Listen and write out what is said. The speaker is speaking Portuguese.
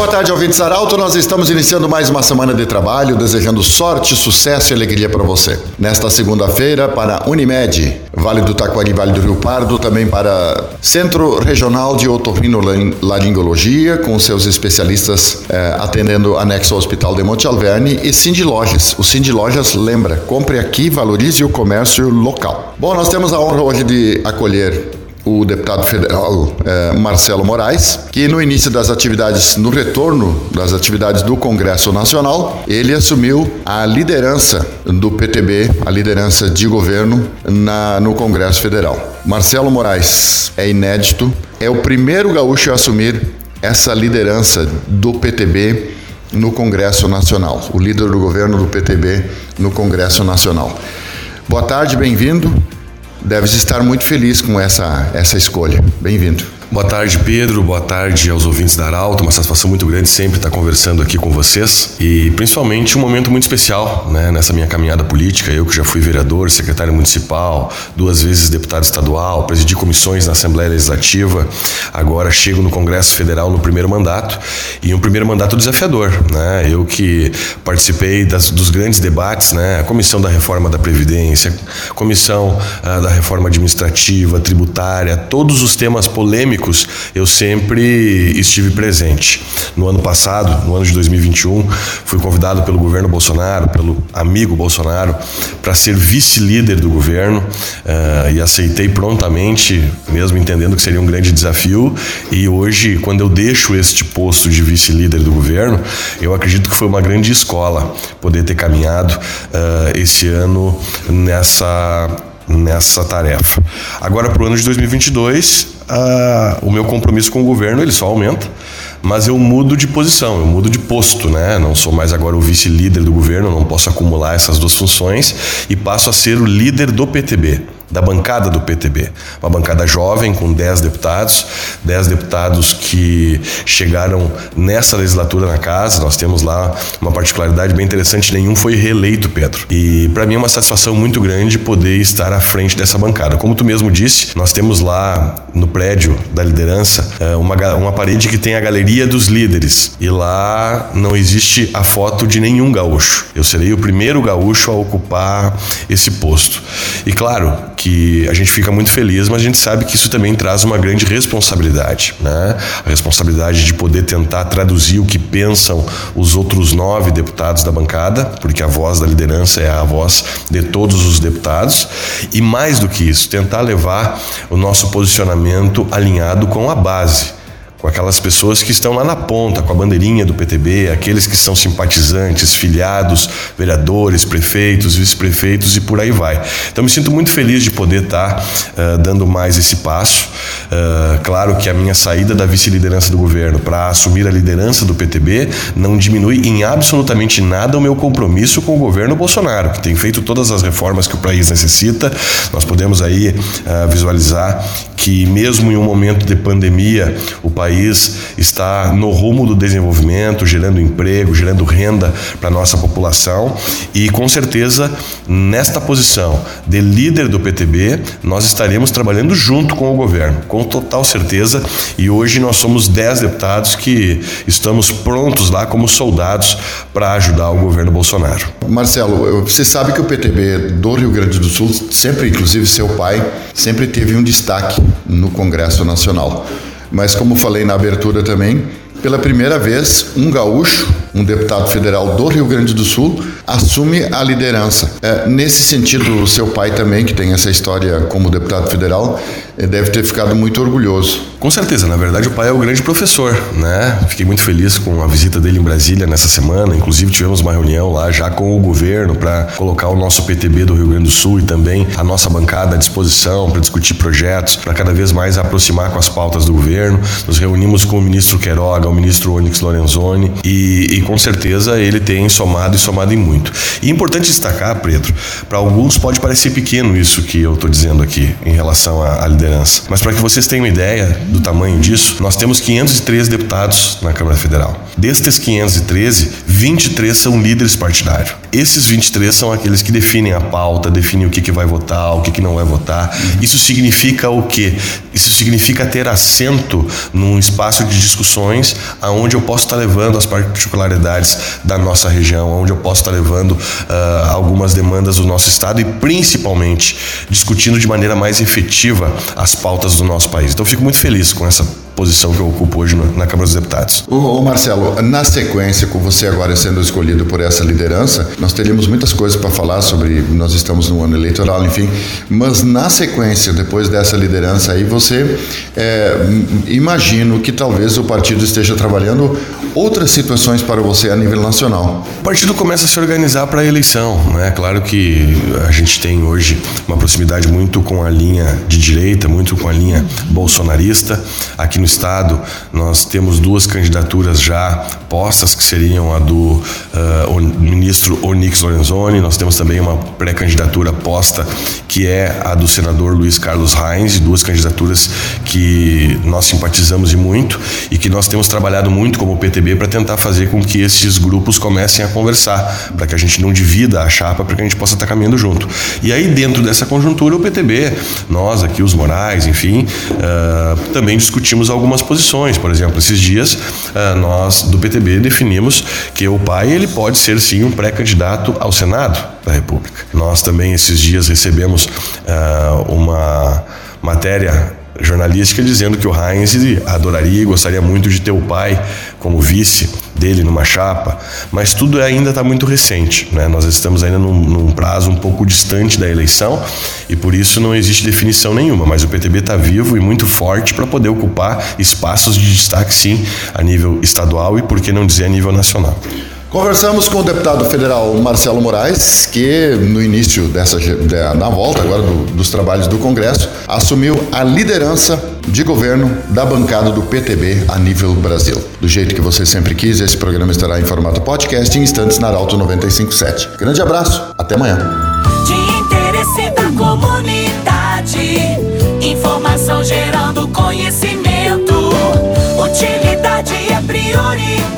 Boa tarde, ouvintes Arauto. Nós estamos iniciando mais uma semana de trabalho, desejando sorte, sucesso e alegria para você. Nesta segunda-feira, para Unimed, Vale do Taquari, Vale do Rio Pardo, também para Centro Regional de Otorrinolaringologia, com seus especialistas eh, atendendo anexo ao Hospital de Monte Alverne, e Cindy Lojas. O Cindy Lojas lembra, compre aqui, valorize o comércio local. Bom, nós temos a honra hoje de acolher o deputado federal eh, Marcelo Moraes, que no início das atividades, no retorno das atividades do Congresso Nacional, ele assumiu a liderança do PTB, a liderança de governo na, no Congresso Federal. Marcelo Moraes é inédito, é o primeiro gaúcho a assumir essa liderança do PTB no Congresso Nacional, o líder do governo do PTB no Congresso Nacional. Boa tarde, bem-vindo. Deves estar muito feliz com essa, essa escolha. Bem-vindo. Boa tarde, Pedro. Boa tarde aos ouvintes da Arauto. Uma satisfação muito grande sempre estar conversando aqui com vocês e principalmente um momento muito especial né, nessa minha caminhada política. Eu que já fui vereador, secretário municipal, duas vezes deputado estadual, presidi comissões na Assembleia Legislativa. Agora chego no Congresso Federal no primeiro mandato e um primeiro mandato desafiador. Né? Eu que participei das, dos grandes debates, né? a comissão da reforma da Previdência, comissão ah, da reforma administrativa, tributária, todos os temas polêmicos eu sempre estive presente. No ano passado, no ano de 2021, fui convidado pelo governo Bolsonaro, pelo amigo Bolsonaro, para ser vice-líder do governo uh, e aceitei prontamente, mesmo entendendo que seria um grande desafio. E hoje, quando eu deixo este posto de vice-líder do governo, eu acredito que foi uma grande escola poder ter caminhado uh, esse ano nessa nessa tarefa. Agora, para o ano de 2022, o meu compromisso com o governo ele só aumenta, mas eu mudo de posição, eu mudo de posto, né? Não sou mais agora o vice-líder do governo, não posso acumular essas duas funções e passo a ser o líder do PTB da bancada do PTB. Uma bancada jovem, com 10 deputados, 10 deputados que chegaram nessa legislatura na casa. Nós temos lá uma particularidade bem interessante: nenhum foi reeleito, Pedro. E para mim é uma satisfação muito grande poder estar à frente dessa bancada. Como tu mesmo disse, nós temos lá no prédio da liderança é, uma, uma parede que tem a galeria dos líderes. E lá não existe a foto de nenhum gaúcho. Eu serei o primeiro gaúcho a ocupar esse posto. E claro, que a gente fica muito feliz, mas a gente sabe que isso também traz uma grande responsabilidade, né? A responsabilidade de poder tentar traduzir o que pensam os outros nove deputados da bancada, porque a voz da liderança é a voz de todos os deputados, e mais do que isso, tentar levar o nosso posicionamento alinhado com a base com aquelas pessoas que estão lá na ponta, com a bandeirinha do PTB, aqueles que são simpatizantes, filiados, vereadores, prefeitos, vice-prefeitos e por aí vai. Então me sinto muito feliz de poder estar uh, dando mais esse passo. Uh, claro que a minha saída da vice-liderança do governo para assumir a liderança do PTB não diminui em absolutamente nada o meu compromisso com o governo Bolsonaro, que tem feito todas as reformas que o país necessita. Nós podemos aí uh, visualizar que mesmo em um momento de pandemia, o país está no rumo do desenvolvimento, gerando emprego, gerando renda para a nossa população e com certeza nesta posição de líder do PTB, nós estaremos trabalhando junto com o governo, com total certeza, e hoje nós somos 10 deputados que estamos prontos lá como soldados para ajudar o governo Bolsonaro. Marcelo, você sabe que o PTB do Rio Grande do Sul, sempre inclusive seu pai, sempre teve um destaque no Congresso Nacional. Mas, como falei na abertura também, pela primeira vez, um gaúcho, um deputado federal do Rio Grande do Sul, assume a liderança. É, nesse sentido, seu pai também, que tem essa história como deputado federal, deve ter ficado muito orgulhoso. Com certeza, na verdade o pai é o grande professor, né? Fiquei muito feliz com a visita dele em Brasília nessa semana, inclusive tivemos uma reunião lá já com o governo para colocar o nosso PTB do Rio Grande do Sul e também a nossa bancada à disposição para discutir projetos, para cada vez mais aproximar com as pautas do governo. Nos reunimos com o ministro Queiroga, o ministro Onyx Lorenzoni e, e com certeza ele tem somado e somado em muito. E é importante destacar, Pedro, para alguns pode parecer pequeno isso que eu estou dizendo aqui em relação à liderança, mas para que vocês tenham ideia, do tamanho disso, nós temos 513 deputados na Câmara Federal. Destes 513, 23 são líderes partidários. Esses 23 são aqueles que definem a pauta, definem o que, que vai votar, o que, que não vai votar. Isso significa o quê? Isso significa ter assento num espaço de discussões aonde eu posso estar levando as particularidades da nossa região, onde eu posso estar levando uh, algumas demandas do nosso estado e principalmente discutindo de maneira mais efetiva as pautas do nosso país. Então fico muito feliz com essa posição que eu ocupo hoje na Câmara dos Deputados. O, Marcelo, na sequência, com você agora sendo escolhido por essa liderança, nós teríamos muitas coisas para falar sobre. Nós estamos no ano eleitoral, enfim, mas na sequência, depois dessa liderança aí, você é, imagino que talvez o partido esteja trabalhando outras situações para você a nível nacional. O partido começa a se organizar para a eleição, né? Claro que a gente tem hoje uma proximidade muito com a linha de direita, muito com a linha bolsonarista. Aqui no estado, nós temos duas candidaturas já postas, que seriam a do uh, ministro Onix Lorenzoni, nós temos também uma pré-candidatura posta, que é a do senador Luiz Carlos Reins, duas candidaturas que nós simpatizamos e muito e que nós temos trabalhado muito como PTB para tentar fazer com que esses grupos comecem a conversar, para que a gente não divida a chapa, para que a gente possa estar caminhando junto. E aí, dentro dessa conjuntura, o PTB, nós aqui, os Enfim, uh, também discutimos algumas posições. Por exemplo, esses dias uh, nós do PTB definimos que o pai ele pode ser sim um pré-candidato ao Senado da República. Nós também esses dias recebemos uh, uma matéria jornalística dizendo que o Heinz adoraria e gostaria muito de ter o pai como vice dele numa chapa, mas tudo ainda está muito recente. Né? Nós estamos ainda num, num, prazo um pouco distante da eleição e por isso não existe definição nenhuma, mas o PTB está vivo e muito forte para poder ocupar espaços de destaque, sim, a nível estadual e, por que não dizer, a nível nacional. Conversamos com o deputado federal Marcelo Moraes, que no início dessa na volta agora do, dos trabalhos do Congresso assumiu a liderança de governo da bancada do PTB a nível Brasil. Do jeito que você sempre quis, esse programa estará em formato podcast em instantes na Arauto 957. Grande abraço, até amanhã. De interesse da comunidade, informação gerando conhecimento, utilidade é prioridade.